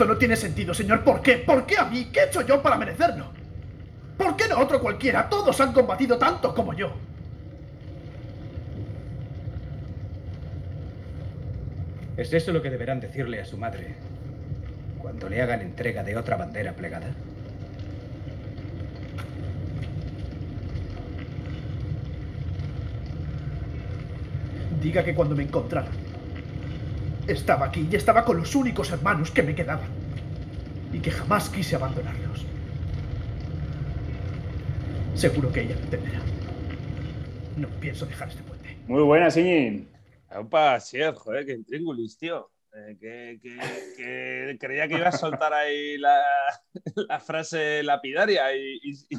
Esto no tiene sentido, señor. ¿Por qué? ¿Por qué a mí? ¿Qué he hecho yo para merecerlo? ¿Por qué no otro cualquiera? Todos han combatido tanto como yo. ¿Es eso lo que deberán decirle a su madre cuando le hagan entrega de otra bandera plegada? Diga que cuando me encontraron, estaba aquí y estaba con los únicos hermanos que me quedaban. Y que jamás quise abandonarlos. Seguro que ella lo entenderá. No pienso dejar este puente. Muy buena, Siñi. Opa, sí, joder, que intríngulis, tío. Eh, que, que- que creía que iba a soltar ahí la, la frase lapidaria y, y-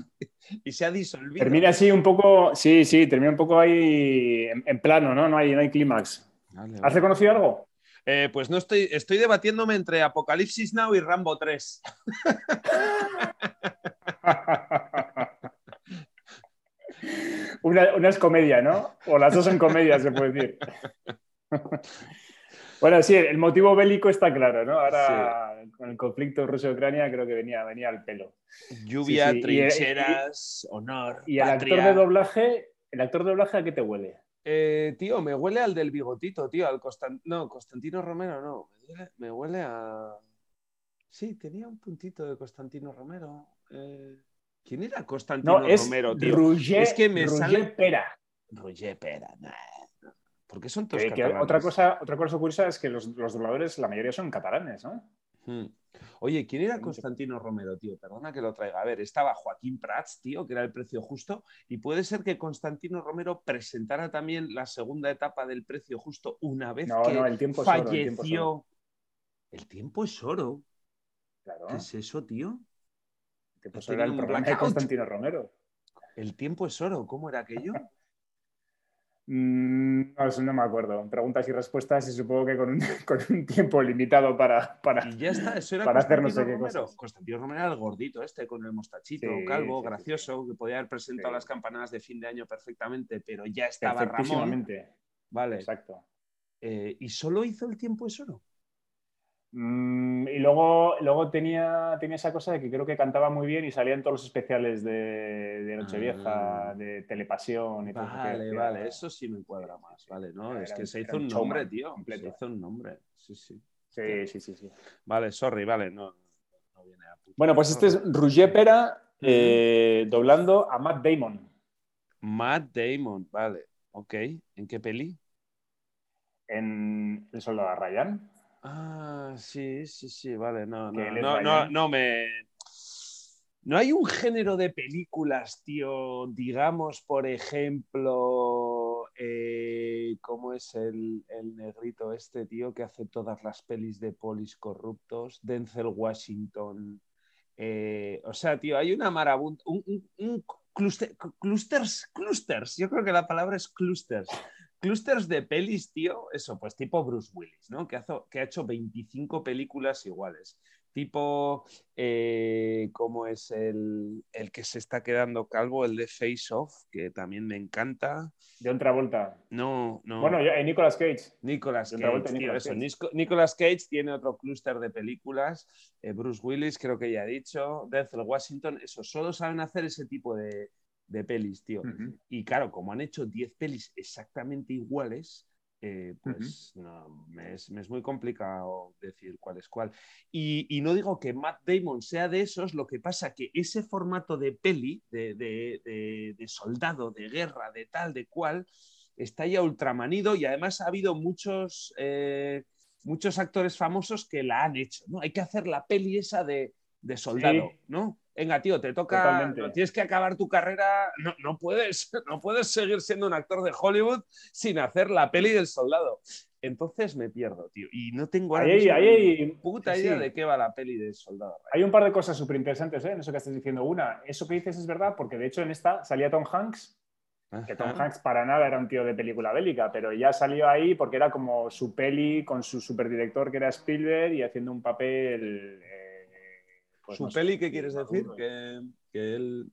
y se ha disolvido. Termina así un poco, sí, sí, termina un poco ahí en, en plano, ¿no? No hay, no hay clímax. Vale, ¿Has reconocido algo? Eh, pues no estoy, estoy debatiéndome entre Apocalipsis Now y Rambo 3. una, una es comedia, ¿no? O las dos son comedias, se puede decir. bueno, sí, el motivo bélico está claro, ¿no? Ahora, con el conflicto ruso-Ucrania, creo que venía, venía al pelo. Lluvia, Sí, sí, y- trincheras, honor, Y el patria. actor de doblaje, ¿el actor de doblaje a qué te huele? Eh, tío, me huele al del bigotito, tío, al Constan- no, Constantino Romero, no, me huele, me huele a... Sí, tenía un puntito de Constantino Romero. Eh, ¿Quién era Constantino No, es Romero, tío? Roger, Es que me sale- Pera. Roger Pera, nah. ¿Por qué son todos Que- que catalanes? otra, cosa, otra cosa curiosa es que los, los dobladores, la mayoría son catalanes, ¿no? Hmm. Oye, ¿quién era Constantino Romero, tío? Perdona que lo traiga. A ver, estaba Joaquín Prats, tío, que era el precio justo, y puede ser que Constantino Romero presentara también la segunda etapa del precio justo una vez No, que no, el tiempo es oro, el tiempo es falleció. El tiempo es oro. Claro. ¿Qué es eso, tío? Que pues He era el de. Constantino Romero. El tiempo es oro. ¿Cómo era aquello? Mm, no, eso no me acuerdo. Preguntas y respuestas y supongo que con un, con un tiempo limitado para... para... Y ya está, eso era Para hacer no sé qué Romero. cosas. Constantino Romero era el gordito este con el mostachito, Sí, calvo, sí, sí, gracioso, que podía haber presentado las campanadas de fin de año perfectamente, pero ya estaba Ramón. Vale. Exacto. Eh, y solo hizo el tiempo es oro. Mm, y luego, luego tenía, tenía esa cosa de que creo que cantaba muy bien y salía en todos los especiales de, de Nochevieja, Ah. de Telepasión y todo que Vale, vale, eso sí me cuadra más, vale, ¿no? Era Es que se hizo un nombre, tío. completo. Se hizo un nombre. Sí, sí. Sí, sí, sí, sí. Vale, sorry, vale, no. no viene a puto. Bueno, pues este es Roger Pera eh, doblando a Matt Damon. Matt Damon, vale. Ok. ¿En qué peli? en El Soldado Ryan. Ah, sí, sí, sí, vale. No, no, no, no, me. No hay un género de películas, tío, digamos, por ejemplo, eh, ¿cómo es el, el negrito este, tío, que hace todas las pelis de polis corruptos? Denzel Washington. Eh, o sea, tío, hay una marabunta, un, un, un cluster- clusters, clusters, yo creo que la palabra es clusters. Clusters de pelis, tío, eso, pues tipo Bruce Willis, ¿no? Que, hazo- que ha hecho 25 películas iguales. Tipo, eh, ¿cómo es el, el que se está quedando calvo? El de Face Off, que también me encanta. De otra vuelta. No, no. Bueno, yo- eh, Nicolas Cage. Nicolas Cage, Travolta y tío, Nicolas eso. Cage. Nisco- Nicolas Cage tiene otro clúster de películas. eh, Bruce Willis, creo que ya he dicho. Denzel Washington, eso. Solo saben hacer ese tipo de, de pelis, tío. Y claro, como han hecho 10 pelis exactamente iguales, eh, pues no, me, es, me es muy complicado decir cuál es cuál. Y, y no digo que Matt Damon sea de esos, lo que pasa que ese formato de peli, de, de- de- de soldado, de guerra, de tal, de cual, está ya ultramanido y además ha habido muchos, eh, muchos actores famosos que la han hecho, ¿no? Hay que hacer la peli esa de, de soldado, Sí. ¿no? Venga, tío, te toca, no, tienes que acabar tu carrera, no, no, puedes, no puedes seguir siendo un actor de Hollywood sin hacer la peli del soldado. Entonces me pierdo, tío, y no tengo Ahí mismo ahí puta sí, idea de qué va la peli del soldado. Hay un par de cosas súper interesantes ¿eh? en eso que estás diciendo. Una, eso que dices es verdad, porque de hecho en esta salía Tom Hanks, que Tom. Hanks para nada era un tío de película bélica, pero ya salió ahí porque era como su peli con su superdirector que era Spielberg y haciendo un papel. eh, pues ¿Su no sé, peli qué quieres decir? ¿Que, que él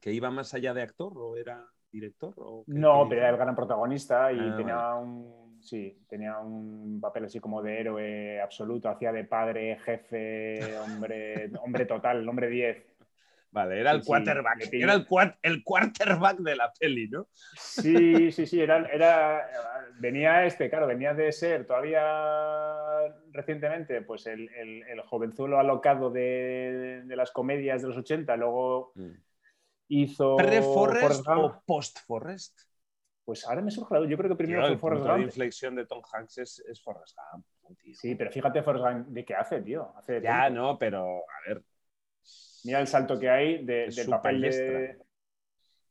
que iba más allá de actor o era director? O qué- No, qué pero era el gran protagonista y Ah, tenía un. sí, tenía un papel así como de héroe absoluto, hacía de padre, jefe, hombre, hombre total, hombre 10. Vale, era el Sí, sí, quarterback. pillé. Era el, el quarterback de la peli, ¿no? Sí, sí, sí, era, era, venía este, claro, venía de ser todavía recientemente, pues el, el, el jovenzuelo alocado de, de las comedias de los 80, luego hizo ¿Pre-Forrest o post-Forrest? Pues ahora me surge la duda, yo creo que primero fue Forrest Gump. inflexión de Tom Hanks es, es Forrest Gump. tío. Sí, pero fíjate Forrest Gump de qué hace, tío. Hace Ya, no, pero a ver. Mira el salto que hay de- del papel de...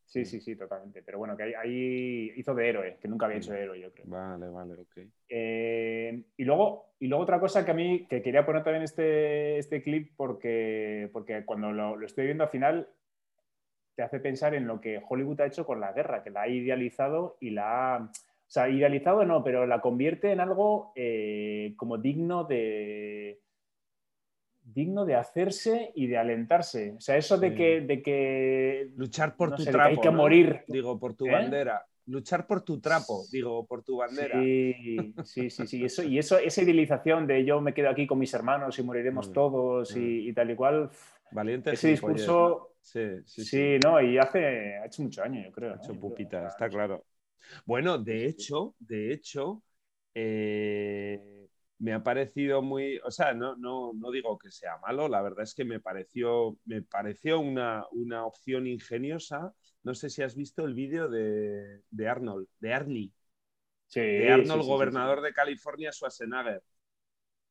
Sí, sí, sí, totalmente. Pero bueno, que ahí, ahí hizo de héroe, que nunca había hecho de héroe, yo creo. Vale, vale, ok. Eh, y, luego, y luego otra cosa que a mí, que quería poner también este, este clip porque, porque cuando lo, lo estoy viendo al final te hace pensar en lo que Hollywood ha hecho con la guerra, que la ha idealizado y la ha... O sea, idealizado no, pero la convierte en algo eh, como digno de digno de hacerse y de alentarse. O sea, eso de Sí. que, de que Luchar por no tu sé, de que trapo. hay que ¿no? morir. Digo, por tu ¿Eh? bandera. Luchar por tu trapo, digo, por tu bandera. Sí, sí, sí, sí. Eso, y eso, esa idealización de yo me quedo aquí con mis hermanos y moriremos Mm, todos y, y tal y cual. Valiente Ese discurso, ¿no? Sí, sí, sí, sí. no, y hace, ha hecho mucho año, yo creo. Ha hecho creo, pupita, está claro. Bueno, de hecho, de hecho, eh, me ha parecido muy, o sea, no, no, no digo que sea malo, la verdad es que me pareció, me pareció una, una opción ingeniosa. No sé si has visto el vídeo de, de Arnold, de Arnie, Sí, de Arnold, sí, sí, gobernador de California, Schwarzenegger.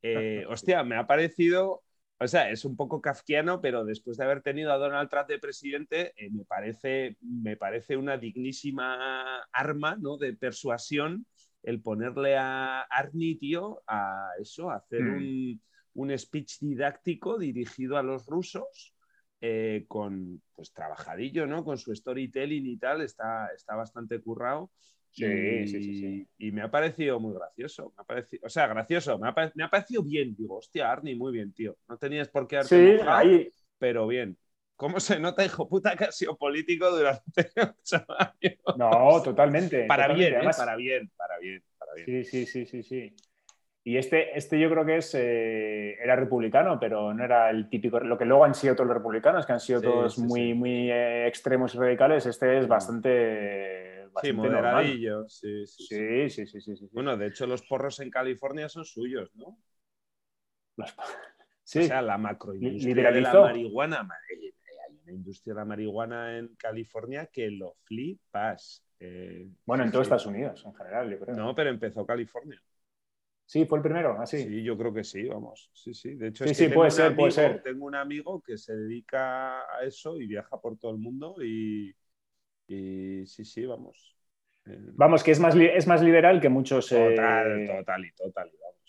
Eh, hostia, me ha parecido, o sea, es un poco kafkiano, pero después de haber tenido a Donald Trump de presidente, eh, me, parece, me parece una dignísima arma ¿no? de persuasión el ponerle a Arnie, tío, a eso, a hacer Hmm. un, un speech didáctico dirigido a los rusos. eh, con pues trabajadillo, ¿no? Con su storytelling y tal, está, está bastante currado. Sí, y, sí, sí, sí. y me ha parecido muy gracioso. Me ha parecido, o sea, gracioso, me ha, me ha parecido bien. Digo, hostia, Arnie, muy bien, tío. No tenías por qué haberte Sí, mojado, ahí, pero bien. ¿Cómo se nota, hijo puta, que ha sido político durante ocho años? no, totalmente. Para totalmente. bien, ¿eh? Además, para bien, para bien, para bien. Sí, sí, sí, sí, sí. Y este, este yo creo que es, eh, era republicano, pero no era el típico, lo que luego han sido todos los republicanos, que han sido Sí, todos sí, muy, sí. muy eh, extremos y radicales, este es Mm. bastante, Sí, bastante normal. moderadillo. Sí, sí, sí. Sí, sí, sí, sí, sí. sí. Bueno, de hecho, los porros en California son suyos, ¿no? Los- sí. O sea, la macroindustria de la marihuana. ma- eh, eh, Hay una industria de la marihuana en California que lo flipas. Eh, bueno, en sí, todo sí. Estados Unidos, en general, yo creo. No, pero empezó California. Sí, fue el primero, así. Sí, yo creo que sí, vamos. Sí, sí. De hecho, Sí, es sí, que puede tengo un ser, puede amigo- ser. Tengo un amigo que se dedica a eso y viaja por todo el mundo y, y sí, sí, vamos. Eh, Vamos, que es más, es más liberal que muchos, total, eh, total y total, y vamos.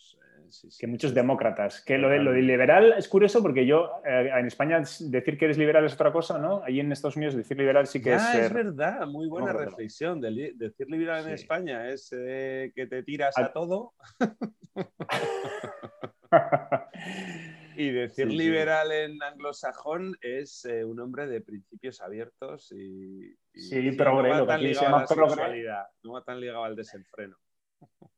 Sí, sí. que muchos demócratas. Que lo de, lo de liberal es curioso porque yo, eh, en España, decir que eres liberal es otra cosa, ¿no? Allí en Estados Unidos decir liberal sí que Ya, es es ser... verdad, muy buena reflexión. De li- decir liberal en Sí. España es eh, que te tiras a todo y decir liberal en anglosajón es eh, un hombre de principios abiertos y, y Sí, no progre, va tan ligado a la sexualidad, no va tan ligado al desenfreno.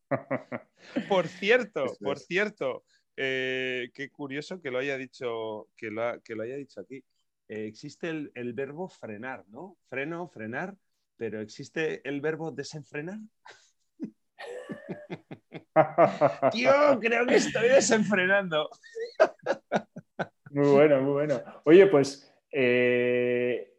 Por cierto, por cierto, eh, qué curioso que lo haya dicho, que lo, ha- que lo haya dicho aquí. Eh, existe el, el verbo frenar, ¿no? Freno, frenar, pero existe el verbo desenfrenar. Tío, creo que estoy desenfrenando. Muy bueno, muy bueno. Oye, pues eh,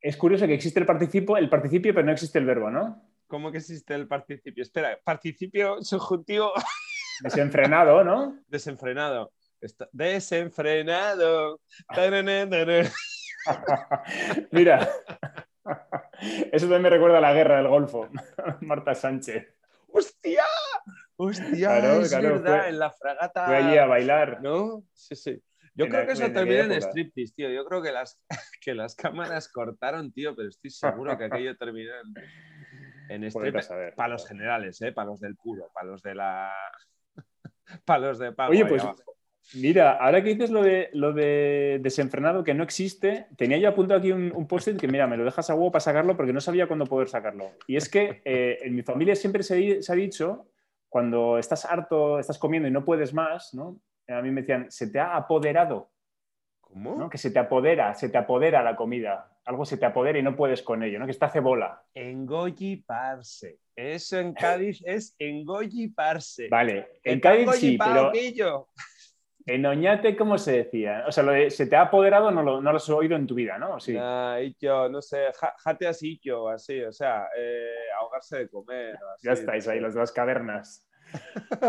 es curioso que existe el participio, el participio, pero no existe el verbo, ¿no? ¿Cómo que existe el participio? Espera, participio subjuntivo Desenfrenado, ¿no? desenfrenado. Está- desenfrenado. Mira, eso también me recuerda a la guerra del Golfo. Marta Sánchez ¡Hostia! ¡Hostia! Claro, es claro, verdad, fue- en la fragata. fue allí a bailar. ¿No? Sí, sí. Yo En creo la- que eso aquella en striptease, tío. Yo creo que las, que las cámaras cortaron, tío, pero estoy seguro que aquello terminó en, en saber. Para los generales, ¿eh? Para los del puro, para los de la. para los de pago. Oye, pues, abajo. Mira, ahora que dices lo de, lo de desenfrenado que no existe, tenía yo apuntado aquí un, un post-it que, mira, me lo dejas a huevo para sacarlo porque no sabía cuándo poder sacarlo. Y es que eh, en mi familia siempre se, ha dicho, cuando estás harto, estás comiendo y no puedes más, ¿no? A mí me decían, se te ha apoderado, ¿Cómo? ¿no? Que se te apodera, se te apodera la comida. Algo se te apodera y no puedes con ello, ¿no? Que está hace bola. Engolliparse. Eso en Cádiz es engolliparse. Vale, en Cádiz sí, pero pillo. en Oñate, ¿cómo se decía? O sea, lo de se te ha apoderado no lo, no lo has oído en tu vida, ¿no? Sí. Nah, yo, no sé, ja- jate así yo, así, o sea, eh, ahogarse de comer. así, Ya estáis ahí, las cavernas.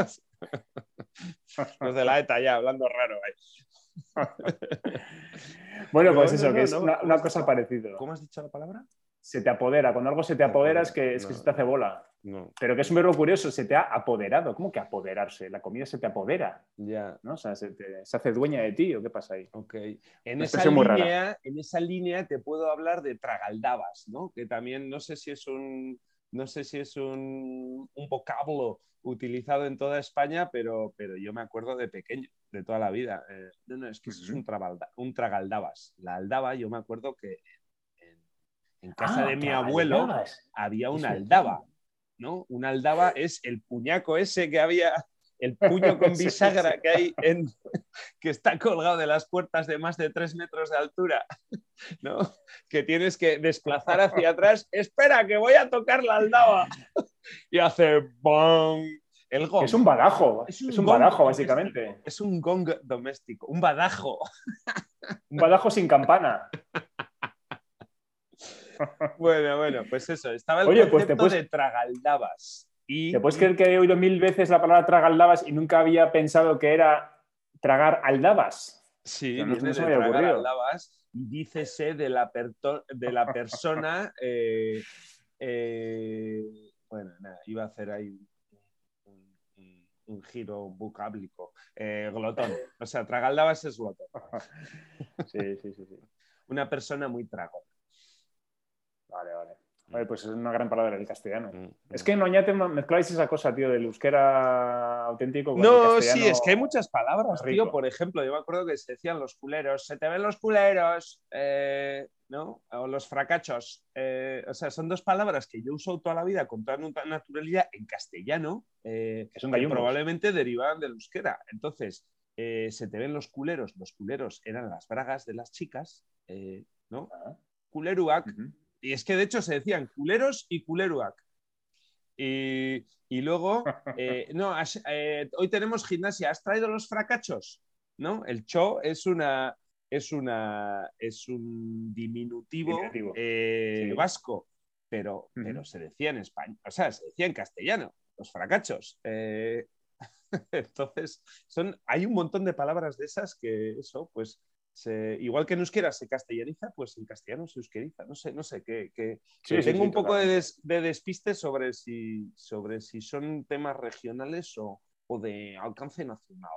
sé. Los de la ETA ya, hablando raro. ahí. Bueno, No, pues eso, que es una, ¿cómo una has cosa parecida. ¿Cómo has dicho la palabra? Se te apodera. Cuando algo se te apodera es que, es que se te hace bola. No, Pero que es un verbo curioso, se te ha apoderado. ¿Cómo que apoderarse? La comida se te apodera, ya. ¿no? O sea, se, te- se hace dueña de ti, ¿o qué pasa ahí? Ok. En esa, línea, en esa línea te puedo hablar de tragaldabas, ¿no? Que también no sé si es un, no sé si es un, un vocablo utilizado en toda España, pero, pero yo me acuerdo de pequeño, de toda la vida. Eh, no, no, es que eso es un, trabalda- un tragaldabas. La aldaba, yo me acuerdo que en, en casa Ah, de mi abuelo había una aldaba, ¿no? Una aldaba es el puñaco ese que había, el puño con bisagra que hay en, que está colgado de las puertas de más de tres metros de altura, ¿no? Que tienes que desplazar hacia atrás. Espera, que voy a tocar la aldaba. Y hace ¡bong! El gong. Es un badajo. Es Es un badajo, doméstico. básicamente. Es un gong doméstico, un badajo. Un badajo sin campana. Bueno, bueno, pues eso. Estaba el Oye, pues te puedes- de tragaldabas. Y, ¿Te puedes creer que he oído mil veces la palabra tragaldabas y nunca había pensado que era tragar aldabas? Sí, no- de tragar ocurrido. aldabas y dícese de la, perto- de la persona. eh, eh, bueno, nada, iba a hacer ahí un- giro vocáblico. Eh, glotón. O sea, tragaldabas es glotón. Sí, sí, sí. sí. Una persona muy tragona. Vale, vale. Vale, pues es una gran palabra del castellano. Mm, Es que en Oñate mezcláis esa cosa, tío, del euskera auténtico con el No, sí, es que hay muchas palabras, rico. tío. Por ejemplo, yo me acuerdo que se decían los culeros, se te ven los culeros, eh, ¿no? O los fracachos. Eh, o sea, son dos palabras que yo uso toda la vida con toda nat- naturalidad en castellano, eh, Que son que probablemente derivaban del euskera. Entonces, se te ven los culeros. Los culeros eran las bragas de las chicas, ¿no? Ah. Culeruac. Y es que de hecho se decían culeros y culeruac. Y, y luego, eh, no, has- eh, hoy tenemos gimnasia, ¿has traído los fracachos? ¿No? El cho es una es una es un diminutivo, Diminutivo. eh, Sí. vasco, pero, pero se decía en español, o sea, se decía en castellano, los fracachos. Entonces, son, hay un montón de palabras de esas que eso, pues, se- igual que en euskera se castellaniza, pues en castellano se euskeriza. No sé, no sé, que, que- Sí, tengo sí, un poco de, des- de despiste sobre si, sobre si son temas regionales o, o de alcance nacional.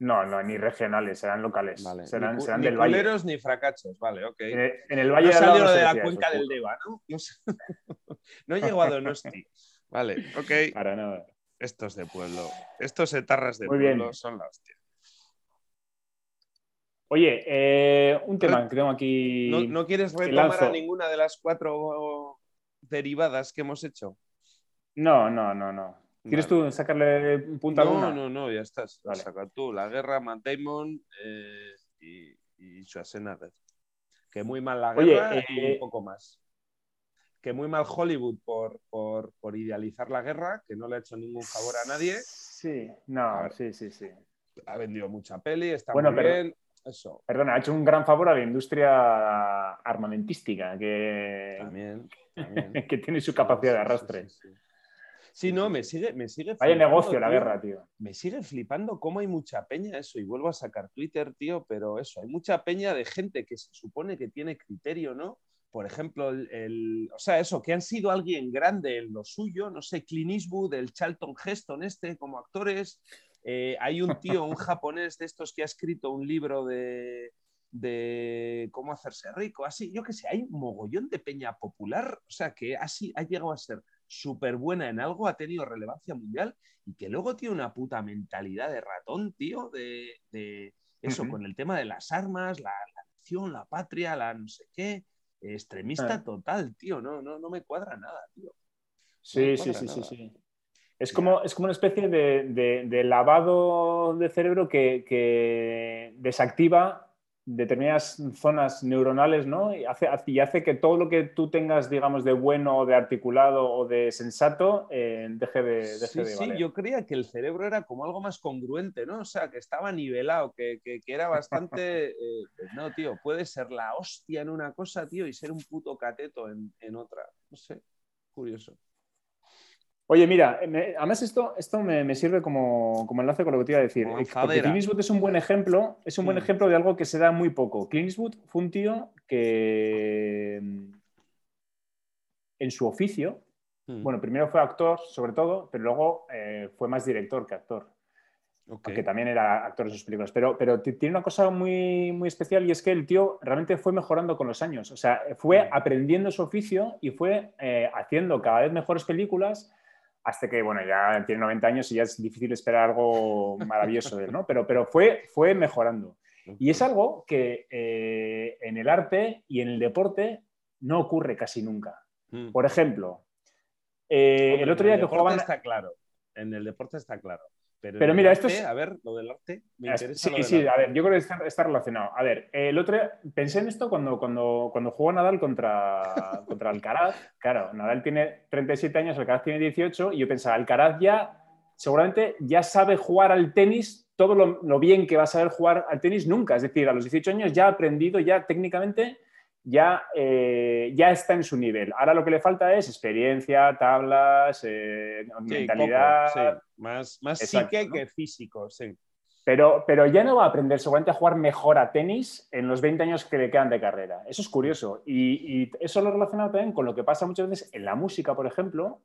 No, no, ni regionales, serán locales. Vale. Serán, ni, serán ni del valle. culeros ni fracachos, vale, ok. En el, en el valle No de no de la decía eso, cuenca del. Deva, ¿no? No, sé. No he llegado a Donosti. Vale, ok. Para nada. Estos de pueblo, estos etarras de Muy bien. pueblo son la hostia. Oye, eh, un tema que tengo aquí. ¿No, no quieres retomar a ninguna de las cuatro derivadas que hemos hecho? No, no, no, no. ¿Quieres Vale. tú sacarle un punto a No, no, no, ya estás. Vale. Saca tú la guerra, Matt Damon eh, y, y Schwarzenegger. Que muy mal la Oye, guerra y eh, un poco más. Que muy mal Hollywood por, por, por idealizar la guerra, que no le ha hecho ningún favor a nadie. Sí, no, sí, sí, sí. Ha vendido mucha peli, está Bueno, muy pero- bien. Eso, Perdona, ha hecho un gran favor a la industria armamentística, que, también. también. que tiene su capacidad de sí, arrastre. sí, sí. Sí, no, me sigue, me sigue Vaya flipando, negocio la tío. guerra, tío. me sigue flipando cómo hay mucha peña eso, y vuelvo a sacar Twitter, tío, pero eso, hay mucha peña de gente que se supone que tiene criterio, ¿no? Por ejemplo, el, el- o sea, eso, que han sido alguien grande en lo suyo, no sé, Clint Eastwood, el Charlton Heston este, como actores. Eh, hay un tío, un japonés de estos que ha escrito un libro de, de cómo hacerse rico, así, yo qué sé, hay un mogollón de peña popular, o sea, que así ha llegado a ser súper buena en algo, ha tenido relevancia mundial y que luego tiene una puta mentalidad de ratón, tío, de, de eso, con el tema de las armas, la, la nación, la patria, la no sé qué. Extremista Ah. total, tío. No, no, no me cuadra nada, tío. Sí, sí, sí, sí, nada. sí. Es como, es como una especie de, de- de lavado de cerebro que, que desactiva determinadas zonas neuronales, ¿no? Y hace, hace- y hace que todo lo que tú tengas, digamos, de bueno o de articulado o de sensato eh, deje de, deje Sí, de sí, valer. yo creía que el cerebro era como algo más congruente, ¿no? O sea, que estaba nivelado, que, que- que era bastante... eh, pues no, tío, puede ser la hostia en una cosa, tío, y ser un puto cateto en, en otra. No sé, curioso. Oye, mira, me- además esto, esto me, me sirve como, como enlace con lo que te iba a decir. Eh, Porque. Clint Eastwood es un buen ejemplo, es un buen Mm. ejemplo de algo que se da muy poco. Clint Eastwood fue un tío que mm, en su oficio, Mm, bueno, primero fue actor sobre todo, pero luego eh, fue más director que actor, ok. aunque también era actor en sus películas. Pero, pero tiene una cosa muy, muy especial y es que el tío realmente fue mejorando con los años. O sea, fue Mm. aprendiendo su oficio y fue eh, haciendo cada vez mejores películas hasta que, bueno, ya tiene 90 años y ya es difícil esperar algo maravilloso de él, ¿no? Pero, pero fue, fue mejorando. Y es algo que eh, en el arte y en el deporte no ocurre casi nunca. Mm. Por ejemplo, eh, Hombre, el otro día el que jugaban... está claro. En el deporte está claro. Pero, mira, esto es- A ver, lo del arte. Me Es- interesa Sí, lo sí, arte. a ver, yo creo que está, está relacionado. A ver, el otro día pensé en esto cuando, cuando, cuando jugó Nadal contra, contra Alcaraz. Claro, Nadal tiene 37 años, Alcaraz tiene 18, y yo pensaba, Alcaraz ya seguramente ya sabe jugar al tenis todo lo, lo bien que va a saber jugar al tenis nunca. Es decir, a los 18 años ya ha aprendido, ya técnicamente, ya, eh, ya está en su nivel. Ahora lo que le falta es experiencia, tablas, eh, Sí, mentalidad. poco, sí. Más, más Exacto, psique ¿no? que físico, sí. Pero, pero ya no va a aprender seguramente a jugar mejor a tenis en los 20 años que le quedan de carrera. Eso es curioso. Y, y eso lo relaciona también con lo que pasa muchas veces en la música, por ejemplo,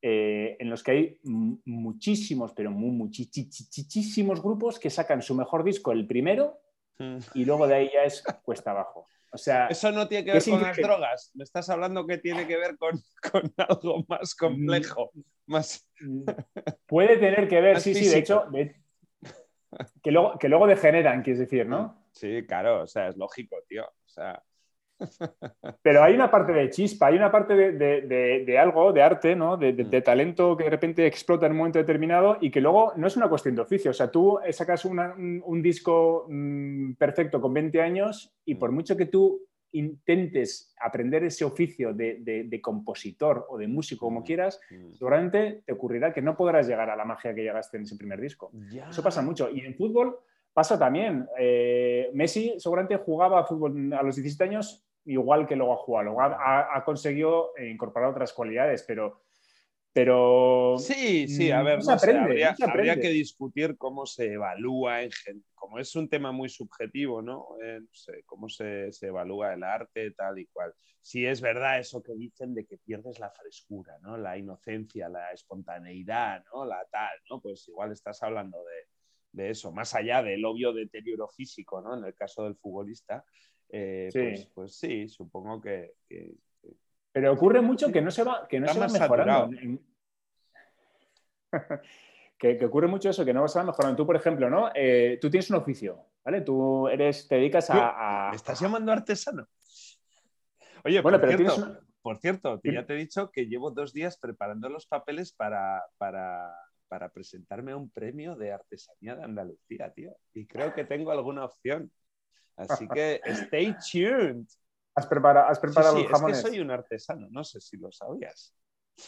eh, en los que hay muchísimos, pero muy, muchísimos grupos que sacan su mejor disco el primero Mm. y luego de ahí ya es cuesta abajo. O sea, Eso no tiene que ver con las drogas. Me estás hablando que tiene que ver con, con algo más complejo. Más... puede tener que ver, sí, sí, de hecho, de- que, luego, que luego degeneran, quieres decir, ¿no? Sí, claro, o sea, es lógico, tío. O sea, Pero hay una parte de chispa, hay una parte de, de- de- de algo, de arte, ¿no? De, de- talento que de repente explota en un momento determinado y que luego no es una cuestión de oficio. O sea, tú sacas una- un, un disco mm, perfecto con 20 años y por mucho que tú intentes aprender ese oficio de, de- de compositor o de músico, como Mm. quieras, mm. seguramente te ocurrirá que no podrás llegar a la magia que llegaste en ese primer disco. Ya. Eso pasa mucho. Y en fútbol pasa también. Eh, Messi seguramente jugaba a fútbol a los 17 años igual que luego ha jugado. Luego ha, ha- conseguido eh, incorporar otras cualidades, pero... pero Sí, sí, a ver, no no sé, aprende, habría, no habría que discutir cómo se evalúa en como es un tema muy subjetivo, ¿no? Eh, no sé, cómo se, se evalúa el arte, tal y cual. Si es verdad eso que dicen de que pierdes la frescura, ¿no? La inocencia, la espontaneidad, ¿no? La tal, ¿no? Pues igual estás hablando de, de eso, más allá del obvio deterioro físico, ¿no? En el caso del futbolista, eh, Sí. Pues, pues sí, supongo que, que- Pero ocurre mucho que no se va, que no se va mejorando. que, que ocurre mucho eso, que no se va mejorando. Tú, por ejemplo, ¿no? Eh, tú tienes un oficio, ¿vale? Tú eres, te dedicas a... a- ¿Me estás llamando artesano? Oye, Bueno, por, pero cierto, una- por cierto, ya te he dicho que llevo dos días preparando los papeles para, para, para presentarme a un premio de artesanía de Andalucía, tío. Y creo que tengo alguna opción. Así que stay tuned. Has preparado, has Sí, preparado sí, los es que jamones. soy un artesano, no sé si lo sabías.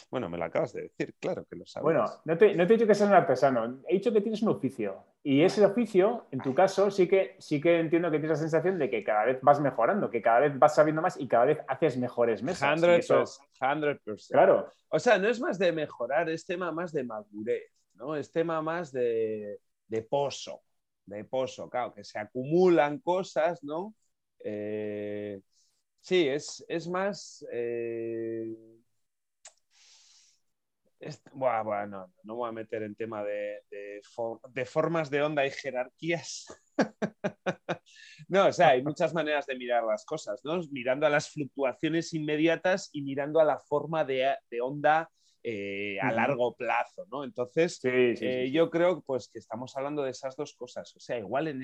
Bueno, me lo acabas de decir, claro que lo sabías. Bueno, no te, no te he dicho que seas un artesano, he dicho que tienes un oficio. Y ese oficio, en tu caso, sí que, sí que entiendo que tienes la sensación de que cada vez vas mejorando, que cada vez vas sabiendo más y cada vez haces mejores mesas. Y 100%, eso- 100%. claro, O sea, no es más de mejorar, es tema más de madurez, ¿no? Es tema más de, de pozo, de pozo, claro, que se acumulan cosas, ¿no? Eh, sí, es, es más... eh, buah, no, voy a meter en tema de, de de formas de onda y jerarquías. no, o sea, hay muchas maneras de mirar las cosas, ¿no? Mirando a las fluctuaciones inmediatas y mirando a la forma de, de onda eh, a largo plazo, ¿no? Entonces, Sí, sí, sí, eh, sí. yo creo pues, que estamos hablando de esas dos cosas. O sea, igual en,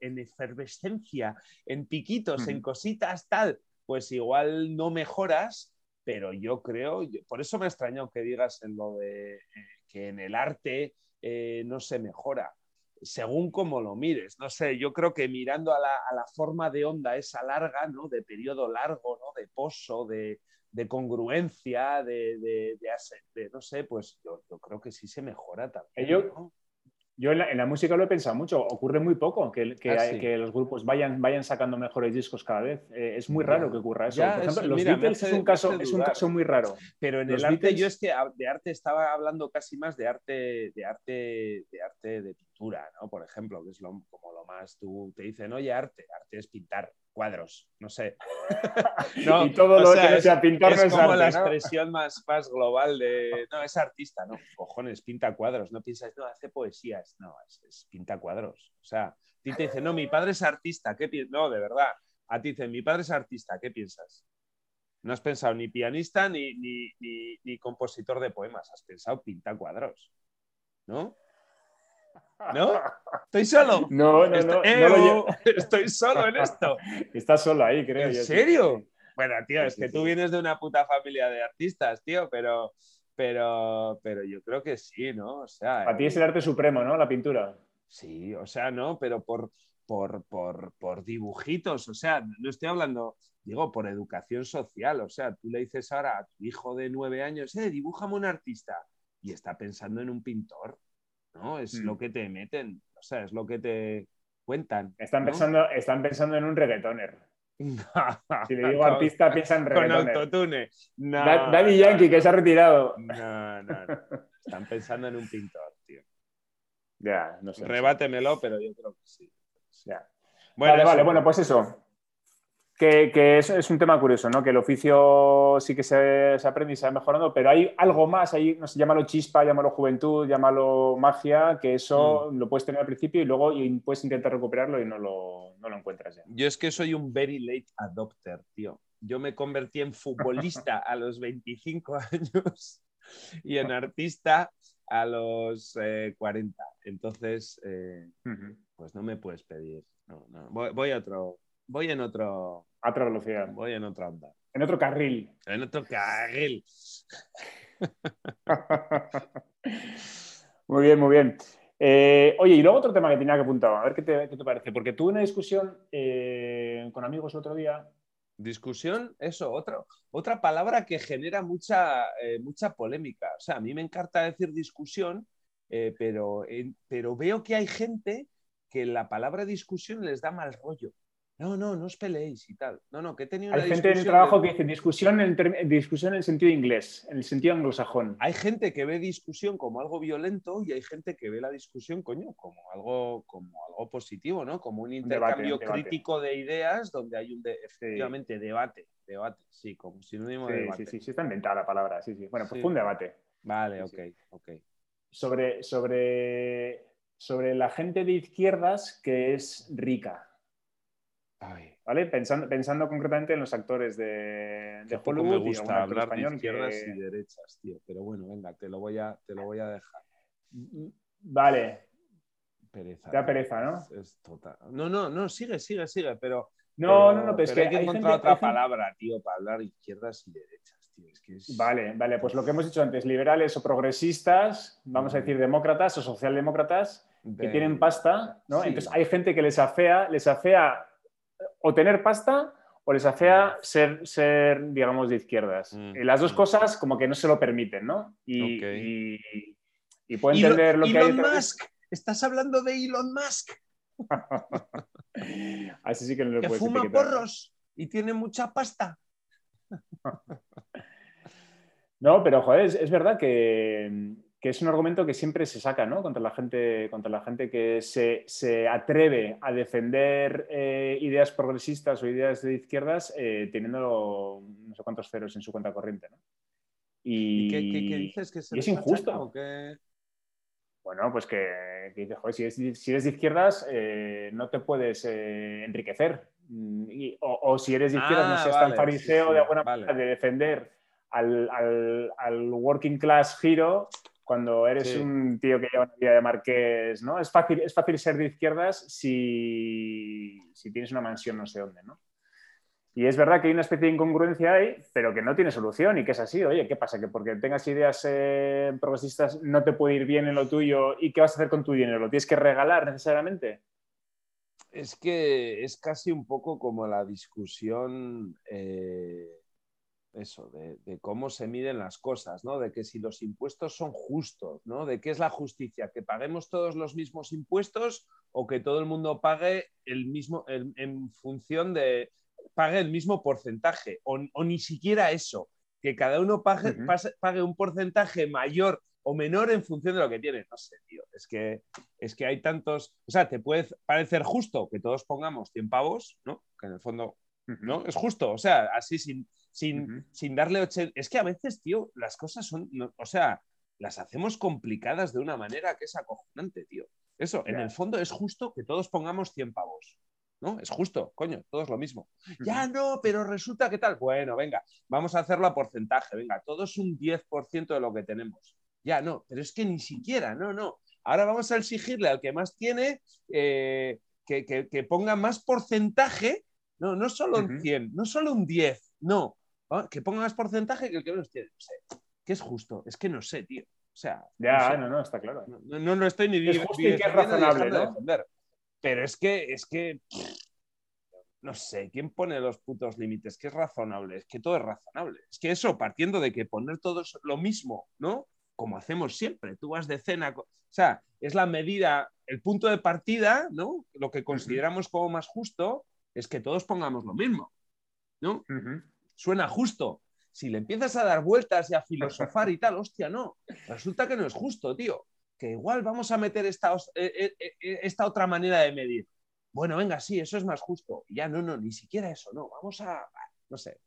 en efervescencia, en piquitos, en cositas, tal, pues igual no mejoras, pero yo creo, yo- por eso me ha extrañado que digas en lo de eh, que en el arte no se mejora. Según como lo mires, no sé, yo creo que mirando a la, a la forma de onda esa larga, ¿no? De periodo largo, ¿no? De pozo, de, de congruencia, de, de- de no sé, pues yo, yo creo que sí se mejora también. Yo- ¿no? Yo en la, en la música lo he pensado mucho, ocurre muy poco que, que, Ah, hay- sí. que los grupos vayan, vayan sacando mejores discos cada vez. Eh, es muy Ya, raro que ocurra eso. ya, Por ejemplo, eso, los mira, Beatles hace- es, un caso, es un caso muy raro. Pero en Los el arte, yo es que de arte estaba hablando casi más de arte, de arte, de arte de pintura, ¿no? Por ejemplo, que es lo, como lo más tú te dicen, oye, arte, arte es pintar cuadros, no sé. y todo lo sea, que no es- sea pintar es no es como arte, la ¿no? expresión más, más global de, no, es artista, no, cojones, pinta cuadros, no piensas, no, hace poesías, no, es, es pinta cuadros. O sea, a ti te dicen, no, mi padre es artista, ¿qué piensas? No, de verdad, a ti dicen, mi padre es artista, ¿qué piensas? No has pensado ni pianista ni, ni, ni, ni compositor de poemas, has pensado pinta cuadros, ¿no? ¿No? ¿Estoy solo? No, no, Estoy, no, ¡Eh, no lo lle- estoy solo en esto. Estás solo ahí, creo. ¿En yo, serio? Bueno, tío, es que tú vienes de una puta familia de artistas, tío, pero, pero, pero yo creo que sí, ¿no? O sea, Para ti es el arte supremo, ¿no? La pintura. sí, o sea, no, pero por, por, por, por dibujitos, o sea, no estoy hablando, digo, por educación social, o sea, tú le dices ahora a tu hijo de nueve años, eh, dibújame un artista, y está pensando en un pintor, ¿no? Es Mm. lo que te meten, o sea, es lo que te cuentan. Están, ¿no? pensando, están pensando en un reggaetoner. Si le digo Con- artista, piensa en Con reggaetoner. autotune. No, Da- Daddy Yankee, que se ha retirado. No, no, no. Están pensando en un pintor, tío. Ya, no sé. Rebátemelo, pero yo creo que sí. Ya. Bueno, vale, vale, bueno, pues eso. Que, que es, es un tema curioso, ¿no? Que el oficio sí que se, se aprende y se va mejorando, pero hay algo más ahí, no sé, llámalo chispa, llámalo juventud, llámalo magia, que eso Mm. lo puedes tener al principio y luego y puedes intentar recuperarlo y no lo, no lo encuentras ya. Yo es que soy un very late adopter, tío. Yo me convertí en futbolista a los 25 años y en artista a los eh, 40. Entonces, eh, pues no me puedes pedir. No, no. Voy, voy a otro. Voy en otro. A otra velocidad. Voy en otra onda. En otro carril. En otro carril. muy bien, muy bien. Eh, oye, y luego otro tema que tenía que apuntar, a ver qué te, qué te parece, porque tuve una discusión eh, con amigos el otro día. Discusión, eso, otro, otra palabra que genera mucha, eh, mucha polémica. O sea, a mí me encanta decir discusión, pero, pero veo que hay gente que la palabra discusión les da mal rollo. No, no, no os peleéis y tal. No, no, que he tenido una Hay gente en el trabajo de- que dice discusión en, term- discusión en el sentido inglés, en el sentido anglosajón. Hay gente que ve discusión como algo violento y hay gente que ve la discusión, coño, como algo, como algo positivo, ¿no? Como un intercambio un debate. crítico de ideas donde hay un, de- efectivamente, debate, debate, sí, como sinónimo de Sí, debate. sí, sí, sí, está inventada la palabra. Sí, sí. Bueno, pues Sí. fue un debate Vale, ok, ok. sobre, sobre, sobre la gente de izquierdas que es rica. Ay, ¿Vale? Pensando, pensando concretamente en los actores de, de Hollywood me y actor hablar de español izquierdas que- y derechas, tío. Pero bueno, venga, te lo voy a, te lo voy a dejar. Vale, Pereza. Te da pereza, ¿no? Es, es total. No, no, no, sigue, sigue, sigue, pero. no, pero- no, no, pero es que hay que hay encontrar gente- otra gente- palabra, tío, para hablar izquierdas y derechas, tío. Es que es... Vale, vale, pues lo que hemos dicho antes, liberales o progresistas, vamos a decir demócratas o socialdemócratas, que tienen pasta, ¿no? Sí. Entonces hay gente que les afea, les afea o tener pasta o les afea ser, ser digamos, de izquierdas. Mm, Y las dos mm. cosas como que no se lo permiten, ¿no? Y, Ok. y, y puedo Elon- entender lo que hay Elon. Musk, estás hablando de Elon Musk, Así sí que no lo que puedes fuma etiquetar. porros y tiene mucha pasta. No, pero joder, es, es verdad que, que es un argumento que siempre se saca, ¿no? Contra la gente, contra la gente que se, se atreve a defender eh, ideas progresistas o ideas de izquierdas eh, teniendo no sé cuántos ceros en su cuenta corriente, ¿no? Y, ¿Y qué, qué- qué dices? ¿Que se y es injusto. achaca o qué? Bueno, pues que, que dices, joder, si eres, si eres de izquierdas, eh, no te puedes eh, enriquecer. Mm, y- o, o si eres de izquierdas, no Ah, seas vale, tan fariseo sí, sí, de alguna vale. manera de defender al, al- al working class hero cuando eres Sí. un tío que lleva una vida de marqués, ¿no? Es fácil, es fácil ser de izquierdas si, si tienes una mansión no sé dónde, ¿no? Y es verdad que hay una especie de incongruencia ahí, pero que no tiene solución y que es así. Oye, ¿qué pasa? ¿Que porque tengas ideas eh, progresistas no te puede ir bien en lo tuyo? ¿Y qué vas a hacer con tu dinero? ¿Lo tienes que regalar necesariamente? Es que es casi un poco como la discusión, eh, eso, de, de cómo se miden las cosas, ¿no? De que si los impuestos son justos, ¿no? De qué es la justicia, que paguemos todos los mismos impuestos o que todo el mundo pague el mismo, el- en función de, pague el mismo porcentaje, o, o ni siquiera eso, que cada uno pague, Ujú. pase- pague un porcentaje mayor o menor en función de lo que tiene. No sé, tío, es que, es que hay tantos, o sea, te puede parecer justo que todos pongamos 100 pavos, ¿no? Que en el fondo, ¿no? Es justo, o sea, así sin, sin, sin darle 80... Es que a veces, tío, las cosas son, no- o sea, las hacemos complicadas de una manera que es acojonante, tío. Eso, en el fondo es justo que todos pongamos 100 pavos. ¿No? Es justo, coño, todo es lo mismo. Ya no, pero resulta que tal. Bueno, venga, vamos a hacerlo a porcentaje. Venga, todo es un 10% de lo que tenemos. Ya no, pero es que ni siquiera, no, no. Ahora vamos a exigirle al que más tiene eh, que, que- que ponga más porcentaje, no, no solo un Ujú. 100, no solo un 10, no, que ponga más porcentaje que el que menos tiene. No sé, ¿qué es justo? Es que no sé, tío. O sea, Ya, no sé. no, no, está claro. No, no, no estoy ni Es justo y que es razonable, ¿no? defender. Pero es que, es que, no sé, ¿quién pone los putos límites? ¿Qué es razonable? Es que todo es razonable. Es que eso, partiendo de que poner todos lo mismo, ¿no? Como hacemos siempre, tú vas de cena, o sea, es la medida, el punto de partida, ¿no? Lo que consideramos como más justo es que todos pongamos lo mismo, ¿no? Ujú. Suena justo. Si le empiezas a dar vueltas y a filosofar y tal, hostia, no. Resulta que no es justo, tío. Que igual vamos a meter esta, eh, eh, eh, esta otra manera de medir. Bueno, venga, sí, eso es más justo. Ya, no, no, ni siquiera eso, no. Vamos a. No sé.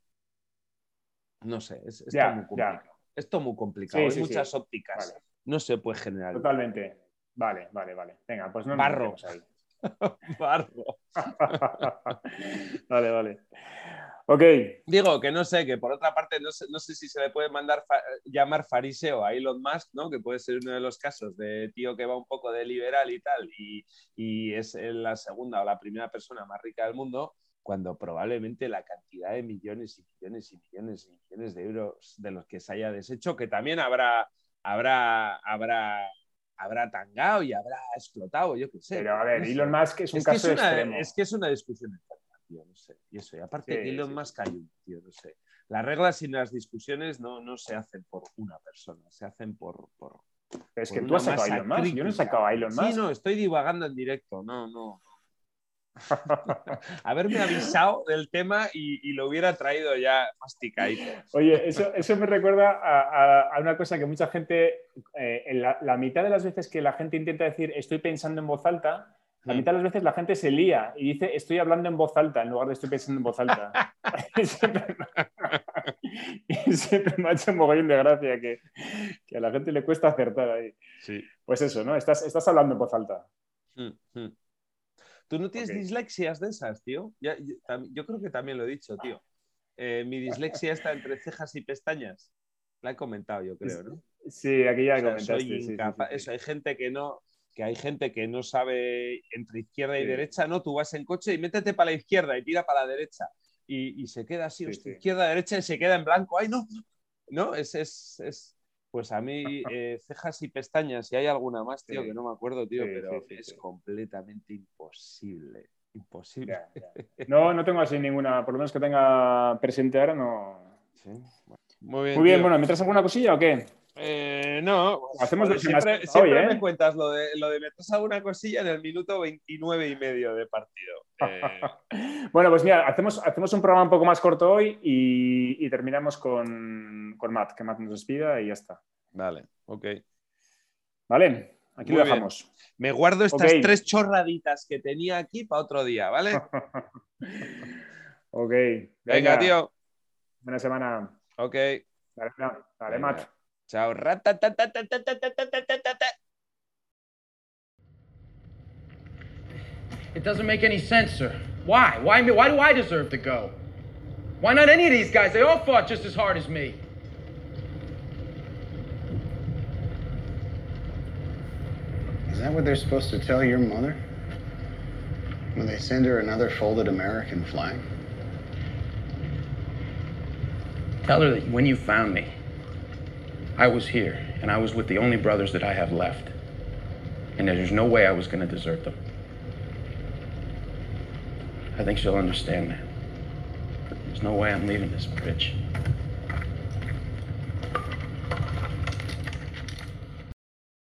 No sé, es, es Ya, todo muy ya. complicado. Es todo muy complicado. Sí, Hay sí, sí. muchas ópticas. Vale. No se puede generar. Totalmente. Vale, vale, vale. Venga, pues no nos Barro. ahí. Barro. vale, vale. Ok. Digo que no sé, que por otra parte no sé, no sé si se le puede mandar fa- llamar fariseo a Elon Musk, ¿no? Que puede ser uno de los casos de tío que va un poco de liberal y tal, y, y es la segunda o la primera persona más rica del mundo, cuando probablemente la cantidad de millones y millones y millones y millones de euros de los que se haya deshecho, que también habrá, habrá, habrá, habrá tangado y habrá explotado, yo qué sé. Pero a ver. Elon Musk es un Es caso es, una, extremo. es que es una discusión enferma, tío, no sé. Y eso, y aparte Sí, que Elon sí, Musk hay un tío, no sé. Las reglas y las discusiones no, no se hacen por una persona, se hacen por. por Pero es por que tú has sacado a Elon Musk. Yo no he sacado a Elon Musk. Sí, no, estoy divagando en directo, no, no. Haberme avisado del tema y, y lo hubiera traído ya masticadito. Oye, eso, eso me recuerda a, a- a una cosa que mucha gente, eh, en la, la mitad de las veces que la gente intenta decir estoy pensando en voz alta, la mitad de las veces la gente se lía y dice estoy hablando en voz alta en lugar de estoy pensando en voz alta. y, siempre, y siempre me ha hecho un mogollón de gracia que, que a la gente le cuesta acertar ahí. Sí. Pues eso, ¿no? Estás, estás hablando en voz alta. Mm, mm. ¿Tú no tienes Ok. dislexias de esas, tío? Ya- yo, creo que también lo he dicho, tío. Eh, mi dislexia está entre cejas y pestañas. La he comentado, yo creo, ¿no? Sí, aquí ya O sea, comentaste. soy sí, sí, sí, incapaz- sí. Eso, hay gente que no, que hay gente que no sabe entre izquierda y Sí. derecha, ¿no? Tú vas en coche y métete para la izquierda y tira para la derecha. Y, y se queda así, Sí, hostia, sí. izquierda, derecha, y se queda en blanco. ¡Ay, no! ¿No? Es, es, es- Pues a mí, eh, cejas y pestañas, si hay alguna más, tío, que no me acuerdo, tío, pero es completamente imposible. Imposible. Ya, ya. No, no tengo así ninguna, por lo menos que tenga presente ahora, no. Sí. Muy bien. Muy bien, bueno, ¿me traes alguna cosilla o qué? Eh, no, Hacemos joder, dos semanas siempre, hoy, siempre ¿eh? me cuentas lo de, lo de metes alguna cosilla en el minuto 29 y medio de partido. Eh, Bueno, pues mira, hacemos, hacemos un programa un poco más corto hoy y, y terminamos con, con Matt, que Matt nos despida y ya está. vale, ok. ¿Vale? Aquí Muy lo bien. dejamos. Me guardo estas tres chorraditas que tenía aquí para otro día, ¿vale? ok. Venga, tío. Buena semana. Ok. Dale, dale Venga. Matt. Chao. It doesn't make any sense, sir. Why? Why me? Why do I deserve to go? Why not any of these guys? They all fought just as hard as me. Is that what they're supposed to tell your mother? When they send her another folded American flag? Tell her that when you found me, I was here, and I was with the only brothers that I have left. And there's no way I was going to desert them. I think she'll understand that. There's no way I'm leaving this bridge.